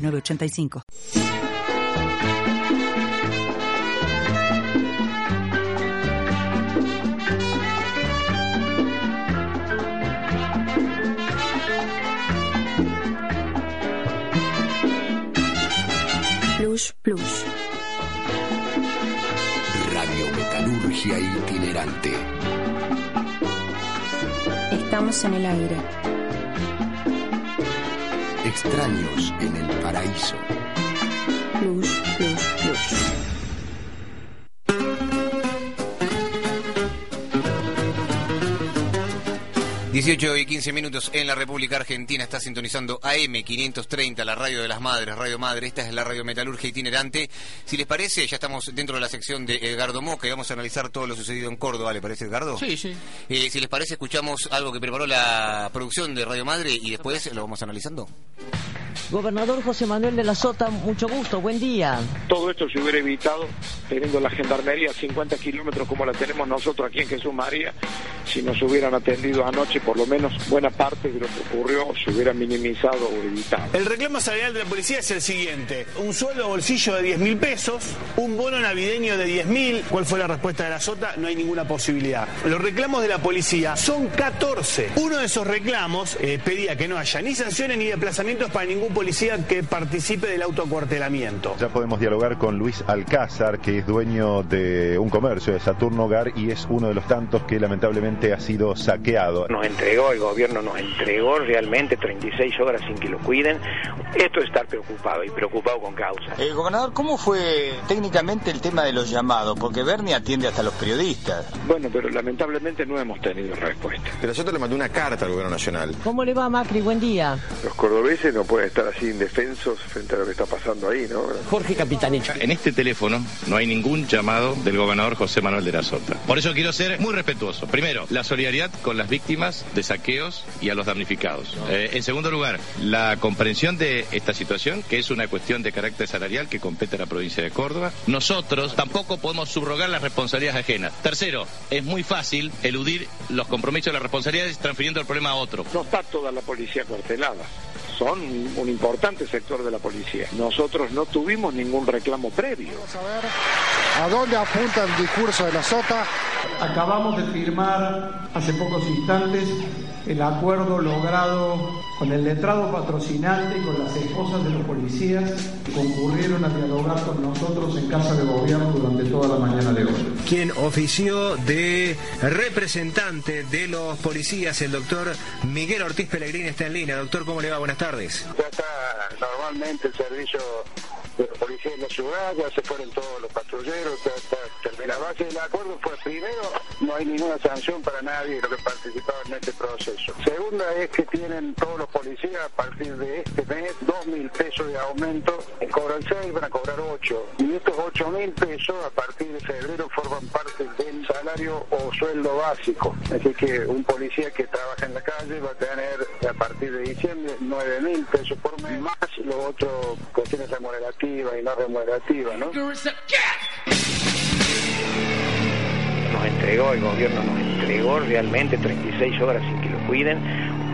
985. Plus Plus. Radio Metalurgia Itinerante. Estamos en el aire. Extraños en el paraíso. 18 y 15 minutos en la República Argentina está sintonizando AM 530, la radio de las madres, Radio Madre. Esta es la radio metalurgia itinerante. Si les parece, ya estamos dentro de la sección de Edgardo Moca y vamos a analizar todo lo sucedido en Córdoba. ¿Le parece, Edgardo? Sí, sí. Eh, si les parece, escuchamos algo que preparó la producción de Radio Madre y después lo vamos analizando. Gobernador José Manuel de la Sota, mucho gusto, buen día. Todo esto se hubiera evitado teniendo la gendarmería a 50 kilómetros como la tenemos nosotros aquí en Jesús María, si nos hubieran atendido anoche, por lo menos buena parte de lo que ocurrió se hubiera minimizado o evitado. El reclamo salarial de la policía es el siguiente, un sueldo bolsillo de 10 mil pesos, un bono navideño de 10 mil, ¿cuál fue la respuesta de la Sota? No hay ninguna posibilidad. Los reclamos de la policía son 14. Uno de esos reclamos eh, pedía que no haya ni sanciones ni desplazamientos para ningún policía que participe del autocuartelamiento. Ya podemos dialogar con Luis Alcázar, que es dueño de un comercio de Saturno Hogar y es uno de los tantos que lamentablemente ha sido saqueado. Nos entregó, el gobierno nos entregó realmente 36 horas sin que lo cuiden. Esto es estar preocupado y preocupado con causa. Eh, gobernador, ¿cómo fue técnicamente el tema de los llamados? Porque Bernie atiende hasta los periodistas. Bueno, pero lamentablemente no hemos tenido respuesta. Pero yo te le mandé una carta al gobierno nacional. ¿Cómo le va Macri? Buen día. Los cordobeses no pueden estar así indefensos frente a lo que está pasando ahí, ¿no? Jorge Capitanich. En este teléfono no hay ningún llamado del gobernador José Manuel de la Sota. Por eso quiero ser muy respetuoso. Primero, la solidaridad con las víctimas de saqueos y a los damnificados. Eh, en segundo lugar, la comprensión de esta situación, que es una cuestión de carácter salarial que compete a la provincia de Córdoba. Nosotros tampoco podemos subrogar las responsabilidades ajenas. Tercero, es muy fácil eludir los compromisos de las responsabilidades transfiriendo el problema a otro. No está toda la policía cuartelada. Son un importante sector de la policía. Nosotros no tuvimos ningún reclamo previo. ¿A dónde apunta el discurso de la SOTA? Acabamos de firmar hace pocos instantes el acuerdo logrado con el letrado patrocinante y con las esposas de los policías que concurrieron a dialogar con nosotros en Casa de Gobierno durante toda la mañana de hoy. Quien ofició de representante de los policías, el doctor Miguel Ortiz Pellegrini, está en línea. Doctor, ¿cómo le va? Buenas tardes. Ya está normalmente el servicio de la policía en la ciudad, ya se fueron todos los patrulleros, ya está La base del acuerdo fue primero, no hay ninguna sanción para nadie de los que participaban en este proceso. Segunda es que tienen todos los policías a partir de este mes dos mil pesos de aumento, cobran seis, van a cobrar ocho. Y estos ocho mil pesos a partir de febrero forman parte del salario o sueldo básico. Así que un policía que trabaja en la calle va a tener a partir de diciembre nueve mil pesos por mes, más los otros cuestiones remunerativas y no remunerativa, ¿no? Nos entregó, el gobierno nos entregó realmente 36 horas sin que lo cuiden.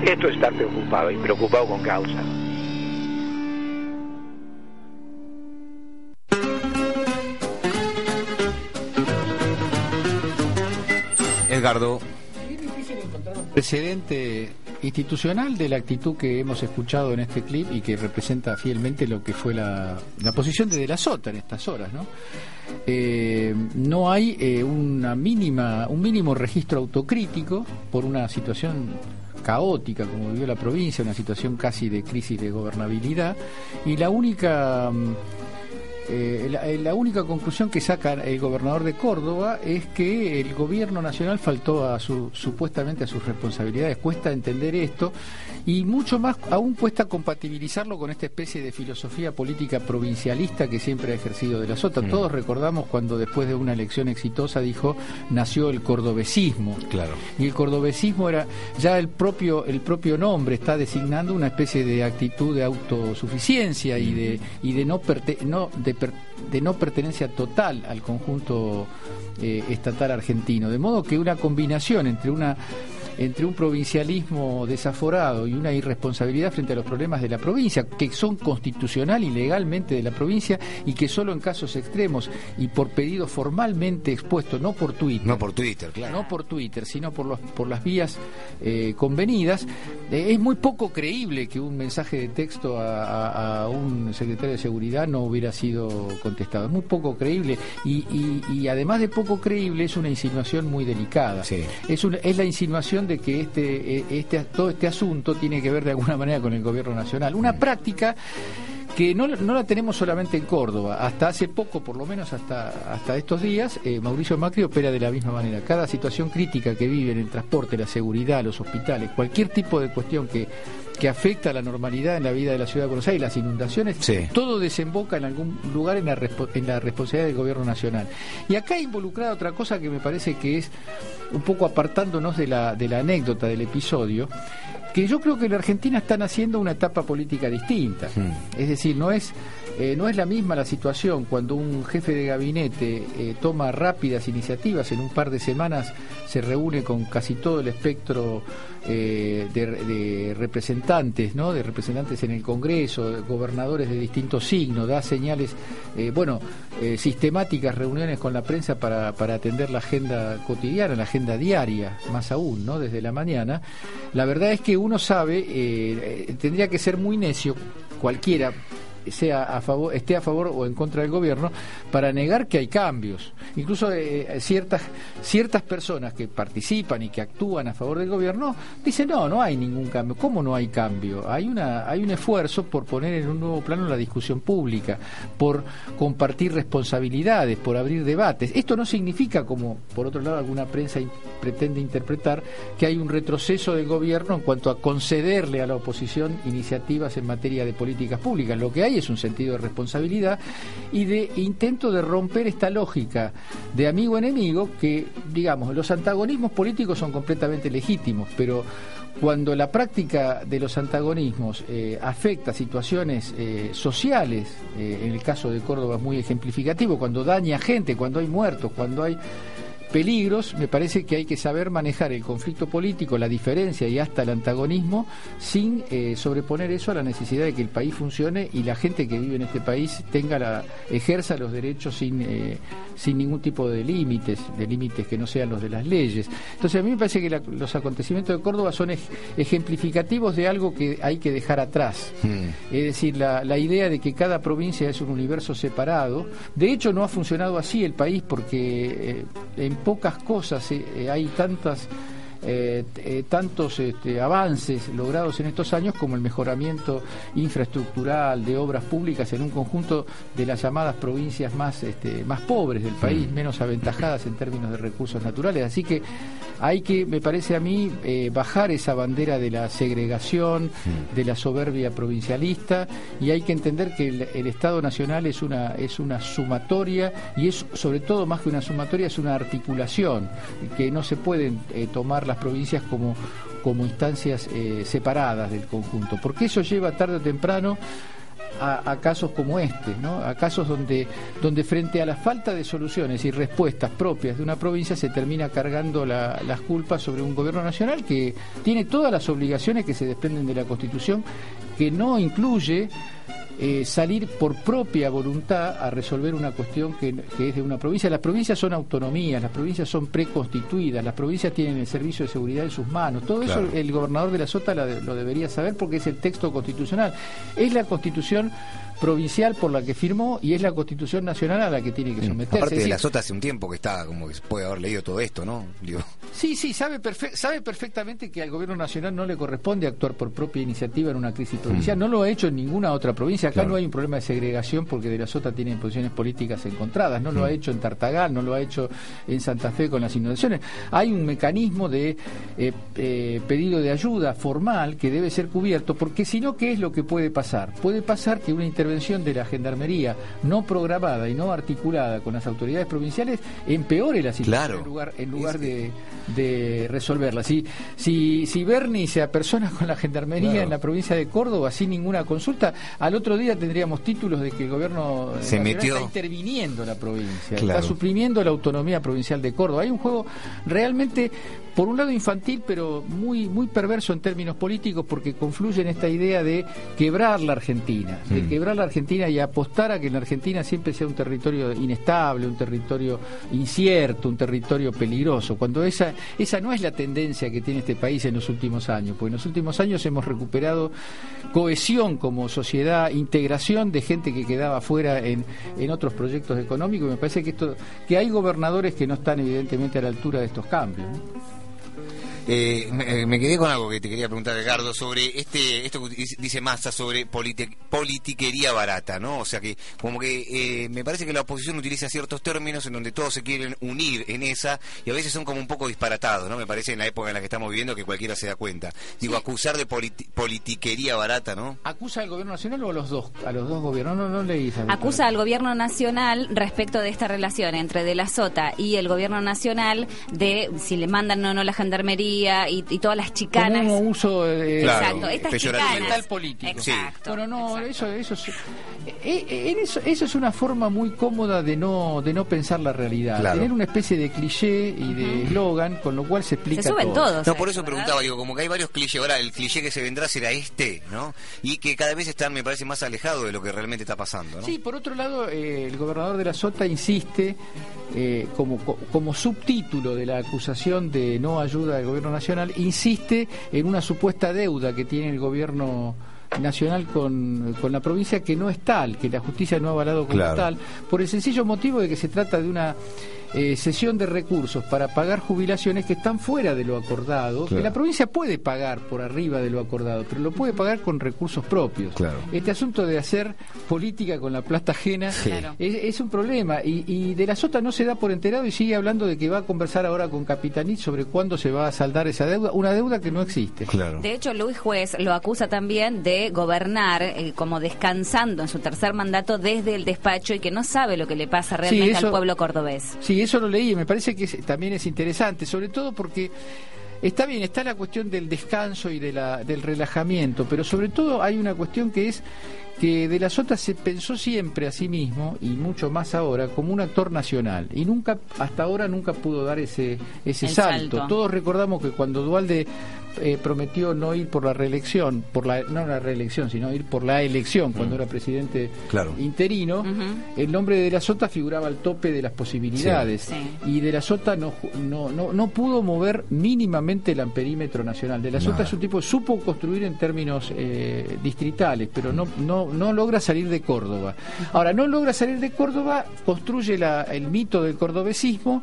Esto es estar preocupado y preocupado con causa. Edgardo. Precedente institucional de la actitud que hemos escuchado en este clip y que representa fielmente lo que fue la, posición de De la Sota en estas horas, ¿no? Eh, no hay eh, una mínima, un mínimo registro autocrítico por una situación caótica como vivió la provincia, una situación casi de crisis de gobernabilidad y la única mm, eh, eh, la, única conclusión que saca el gobernador de Córdoba es que el gobierno nacional faltó a su, supuestamente a sus responsabilidades. Cuesta entender esto y mucho más aún cuesta compatibilizarlo con esta especie de filosofía política provincialista que siempre ha ejercido de la Sota. Mm. Todos recordamos cuando después de una elección exitosa dijo nació el cordobesismo. Claro. Y el cordobesismo era ya el propio el propio nombre está designando una especie de actitud de autosuficiencia y de y de no perte- no de, per- de no pertenencia total al conjunto eh, estatal argentino, de modo que una combinación entre una entre un provincialismo desaforado y una irresponsabilidad frente a los problemas de la provincia, que son constitucional y legalmente de la provincia y que solo en casos extremos y por pedido formalmente expuesto, no por Twitter, No por Twitter, claro. no por Twitter, sino por, los, por las vías eh, convenidas, eh, es muy poco creíble que un mensaje de texto a, a- a un secretario de seguridad no hubiera sido contestado. Es muy poco creíble y, y- y además de poco creíble es una insinuación muy delicada. Es, una- es la insinuación de que este, eh, este, todo este asunto tiene que ver de alguna manera con el gobierno nacional. Una práctica que no, no la tenemos solamente en Córdoba. Hasta hace poco, por lo menos hasta, hasta estos días, eh, Mauricio Macri opera de la misma manera. Cada situación crítica que vive en el transporte, la seguridad, los hospitales, cualquier tipo de cuestión que, que afecta a la normalidad en la vida de la ciudad de Buenos Aires, las inundaciones, todo desemboca en algún lugar en la, en la responsabilidad del gobierno nacional. Y acá involucrada otra cosa que me parece que es un poco apartándonos de la, de la anécdota del episodio, que yo creo que en la Argentina están haciendo una etapa política distinta. Es decir, no es, eh, no es la misma la situación cuando un jefe de gabinete eh, toma rápidas iniciativas, en un par de semanas se reúne con casi todo el espectro eh, de, representantes, ¿no? de representantes en el Congreso, gobernadores de distintos signos, da señales, bueno, sistemáticas reuniones con la prensa para, para atender la agenda cotidiana, la agenda diaria, más aún, ¿no? desde la mañana. La verdad es que uno sabe, tendría que ser muy necio, cualquiera sea a favor, esté a favor o en contra del gobierno, para negar que hay cambios. Incluso eh, ciertas, ciertas personas que participan y que actúan a favor del gobierno dicen, no, no hay ningún cambio. ¿Cómo no hay cambio? Hay, una, hay un esfuerzo por poner en un nuevo plano la discusión pública, por compartir responsabilidades, por abrir debates. Esto no significa, como por otro lado alguna prensa pretende interpretar, que hay un retroceso del gobierno en cuanto a concederle a la oposición iniciativas en materia de políticas públicas. Lo que hay es un sentido de responsabilidad y de intento de romper esta lógica de amigo-enemigo que, digamos, los antagonismos políticos son completamente legítimos, pero cuando la práctica de los antagonismos eh, afecta situaciones eh, sociales, eh, en el caso de Córdoba es muy ejemplificativo, cuando daña gente, cuando hay muertos, cuando hay peligros, me parece que hay que saber manejar el conflicto político, la diferencia y hasta el antagonismo sin eh, sobreponer eso a la necesidad de que el país funcione y la gente que vive en este país tenga la ejerza los derechos sin eh, sin ningún tipo de límites, de límites que no sean los de las leyes. Entonces a mí me parece que la- los acontecimientos de Córdoba son ej- ejemplificativos de algo que hay que dejar atrás. Es decir, la, la idea de que cada provincia es un universo separado. De hecho, no ha funcionado así el país porque eh, en pocas cosas eh, eh, hay tantas eh, eh, tantos este, avances logrados en estos años como el mejoramiento infraestructural de obras públicas en un conjunto de las llamadas provincias más este, más pobres del país, menos aventajadas en términos de recursos naturales. Así que hay que, me parece a mí, eh, bajar esa bandera de la segregación, de la soberbia provincialista y hay que entender que el, el Estado Nacional es una es una sumatoria y es sobre todo más que una sumatoria es una articulación que no se pueden eh, tomar las provincias como como instancias eh, separadas del conjunto porque eso lleva tarde o temprano a, casos como este, ¿no? a casos donde, donde frente a la falta de soluciones y respuestas propias de una provincia se termina cargando la- las culpas sobre un gobierno nacional que tiene todas las obligaciones que se desprenden de la Constitución, que no incluye eh, salir por propia voluntad a resolver una cuestión que, que es de una provincia. Las provincias son autonomías, las provincias son preconstituidas, las provincias tienen el servicio de seguridad en sus manos. Todo Claro. eso el gobernador de la Sota la de- lo debería saber porque es el texto constitucional. Es la constitución provincial por la que firmó y es la constitución nacional a la que tiene que someterse. Mm. Aparte Es de la sota hace un tiempo que está, como que puede haber leído todo esto, ¿no? Digo, Sí, sí, sabe, perfe- sabe perfectamente que al gobierno nacional no le corresponde actuar por propia iniciativa en una crisis provincial. No lo ha hecho en ninguna otra provincia. Acá Claro. no hay un problema de segregación porque De la Sota tiene posiciones políticas encontradas. No lo Mm. ha hecho en Tartagal, no lo ha hecho en Santa Fe con las inundaciones. Hay un mecanismo de eh, eh, pedido de ayuda formal que debe ser cubierto porque si no, ¿qué es lo que puede pasar? Puede pasar que una intervención de la Gendarmería no programada y no articulada con las autoridades provinciales empeore la situación Claro. en lugar, en lugar de, de resolverla. Si, si, si Bernie se apersona con la Gendarmería Claro. en la provincia de Córdoba sin ninguna consulta, al otro día tendríamos títulos de que el gobierno Se metió. está interviniendo en la provincia, Claro. está suprimiendo la autonomía provincial de Córdoba. Hay un juego realmente, por un lado infantil, pero muy, muy perverso en términos políticos porque confluye en esta idea de quebrar la Argentina, de Mm. quebrar la Argentina y apostar a que la Argentina siempre sea un territorio inestable, un territorio incierto, un territorio peligroso, cuando esa, esa no es la tendencia que tiene este país en los últimos años, porque en los últimos años hemos recuperado cohesión como sociedad, integración de gente que quedaba fuera en, en otros proyectos económicos, y me parece que esto, que hay gobernadores que no están evidentemente a la altura de estos cambios. ¿no? Eh, me, me quedé con algo que te quería preguntar, Edgardo, sobre este, esto que dice- dice Massa sobre politi- politiquería barata, ¿no? O sea que, como que eh, me parece que la oposición utiliza ciertos términos en donde todos se quieren unir en esa y a veces son como un poco disparatados, ¿no? Me parece en la época en la que estamos viviendo que cualquiera se da cuenta. Digo, acusar de politi- politiquería barata, ¿no? ¿Acusa al gobierno nacional o a los dos, a los dos gobiernos? No, no leí esa Acusa al gobierno nacional respecto de esta relación entre De la Sota y el gobierno nacional de si le mandan o no la gendarmería y, y todas las chicanas. Como un uso eh, Exacto, estas chicanas. mental político. Exacto. Bueno, no, eso, eso, es, eh, eh, en eso, eso es una forma muy cómoda de no, de no pensar la realidad. Claro. Tener una especie de cliché y de eslogan, con lo cual se explica todo. No, por eso preguntaba, digo, como que hay varios clichés. Ahora, el cliché que se vendrá será este, ¿no? Y que cada vez están, me parece, más alejados de lo que realmente está pasando, ¿no? Sí, por otro lado, eh, el gobernador de la Sota insiste eh, como, co- como subtítulo de la acusación de no ayuda del gobierno nacional, insiste en una supuesta deuda que tiene el gobierno nacional con, con la provincia que no es tal, que la justicia no ha avalado como Claro. tal, por el sencillo motivo de que se trata de una eh, cesión de recursos para pagar jubilaciones que están fuera de lo acordado, que la provincia puede pagar por arriba de lo acordado, pero lo puede pagar con recursos propios. Claro. Este asunto de hacer política con la plata ajena es, es un problema y, y de la Sota no se da por enterado y sigue hablando de que va a conversar ahora con Capitanich sobre cuándo se va a saldar esa deuda, una deuda que no existe. Claro. De hecho, Luis Juez lo acusa también de gobernar eh, como descansando en su tercer mandato desde el despacho y que no sabe lo que le pasa realmente eso- al pueblo cordobés. Sí, eso lo leí y me parece que es- también es interesante, sobre todo porque está bien, está la cuestión del descanso y de la, del relajamiento, pero sobre todo hay una cuestión que es que De la Sota se pensó siempre a sí mismo, y mucho más ahora, como un actor nacional. Y nunca, hasta ahora nunca pudo dar ese, ese salto. salto. Todos recordamos que cuando Dualde eh, prometió no ir por la reelección, por la, no la reelección, sino ir por la elección cuando era presidente Claro. interino, el nombre de De la Sota figuraba al tope de las posibilidades. Sí. Y De la Sota no, no, no, no pudo mover mínimamente el amperímetro nacional. De la Sota es un tipo que supo construir en términos eh, distritales, pero no, no, no logra salir de Córdoba. Ahora, no logra salir de Córdoba, construye la- el mito del cordobesismo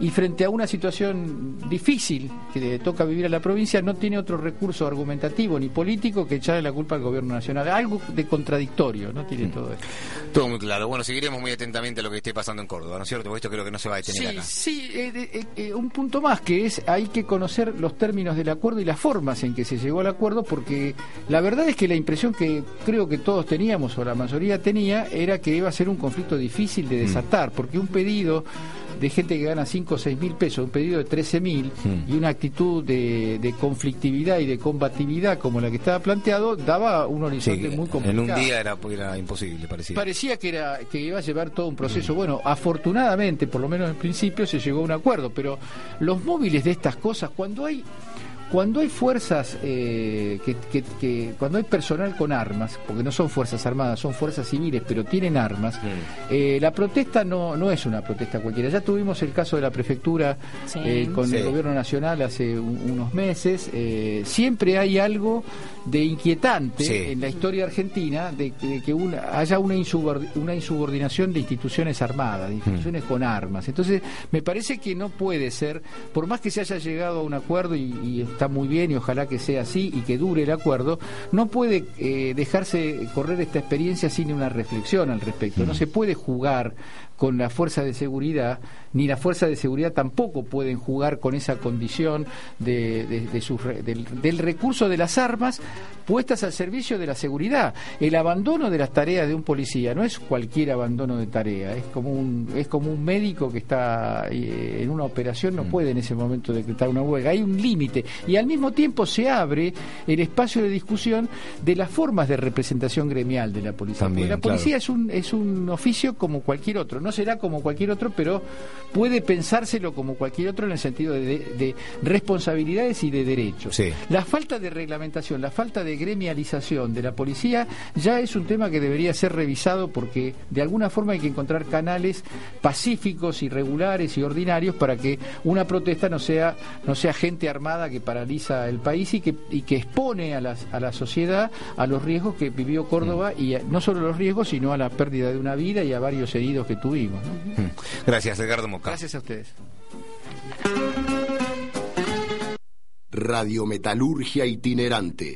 y frente a una situación difícil que le toca vivir a la provincia, no tiene otro recurso argumentativo ni político que echarle la culpa al gobierno nacional. Algo de contradictorio, ¿no? Tiene todo esto. Todo muy claro. Bueno, seguiremos muy atentamente a lo que esté pasando en Córdoba, ¿no es cierto? Porque esto creo que no se va a detener Sí, acá. sí, eh, eh, eh, un punto más que es hay que conocer los términos del acuerdo y las formas en que se llegó al acuerdo porque la verdad es que la impresión que creo que todos teníamos o la mayoría tenía era que iba a ser un conflicto difícil de desatar porque un pedido de gente que gana 5 o 6 mil pesos, un pedido de 13 mil y una actitud de, de conflictividad y de combatividad como la que estaba planteado daba un horizonte Sí, muy complicado. en un día era, era imposible, parecía. Parecía que era que iba a llevar todo un proceso. Bueno, afortunadamente, por lo menos en principio, se llegó a un acuerdo. Pero los móviles de estas cosas, cuando hay cuando hay fuerzas eh, que, que- que- cuando hay personal con armas, porque no son fuerzas armadas, son fuerzas civiles, pero tienen armas, eh, la protesta no, no es una protesta cualquiera. Ya tuvimos el caso de la prefectura Sí. eh, con Sí. el gobierno nacional hace un- unos meses. Eh, siempre hay algo de inquietante Sí. en la historia argentina de que, de que una- haya una, una insubordinación de instituciones armadas, de instituciones con armas. Entonces, me parece que no puede ser, por más que se haya llegado a un acuerdo y, y está muy bien y ojalá que sea así y que dure el acuerdo, no puede eh, dejarse correr esta experiencia sin una reflexión al respecto. No se puede jugar con la fuerza de seguridad, ni la fuerza de seguridad tampoco pueden jugar con esa condición de, de- de sus del, del recurso de las armas puestas al servicio de la seguridad. El abandono de las tareas de un policía no es cualquier abandono de tarea, es como un, es como un médico que está eh, en una operación, no puede en ese momento decretar una huelga. Hay un límite y al mismo tiempo se abre el espacio de discusión de las formas de representación gremial de la policía. También, Porque la claro. policía es un, es un oficio como cualquier otro. No será como cualquier otro, pero puede pensárselo como cualquier otro en el sentido de, de responsabilidades y de derechos. Sí. La falta de reglamentación, la falta de gremialización de la policía ya es un tema que debería ser revisado porque de alguna forma hay que encontrar canales pacíficos y regulares y ordinarios para que una protesta no sea no sea gente armada que paraliza el país y que y que expone a la, a la sociedad a los riesgos que vivió Córdoba y a- no solo los riesgos sino a la pérdida de una vida y a varios heridos que tuvimos. ¿No? Gracias, Edgardo Moca. Gracias a ustedes. Radiometalurgia itinerante.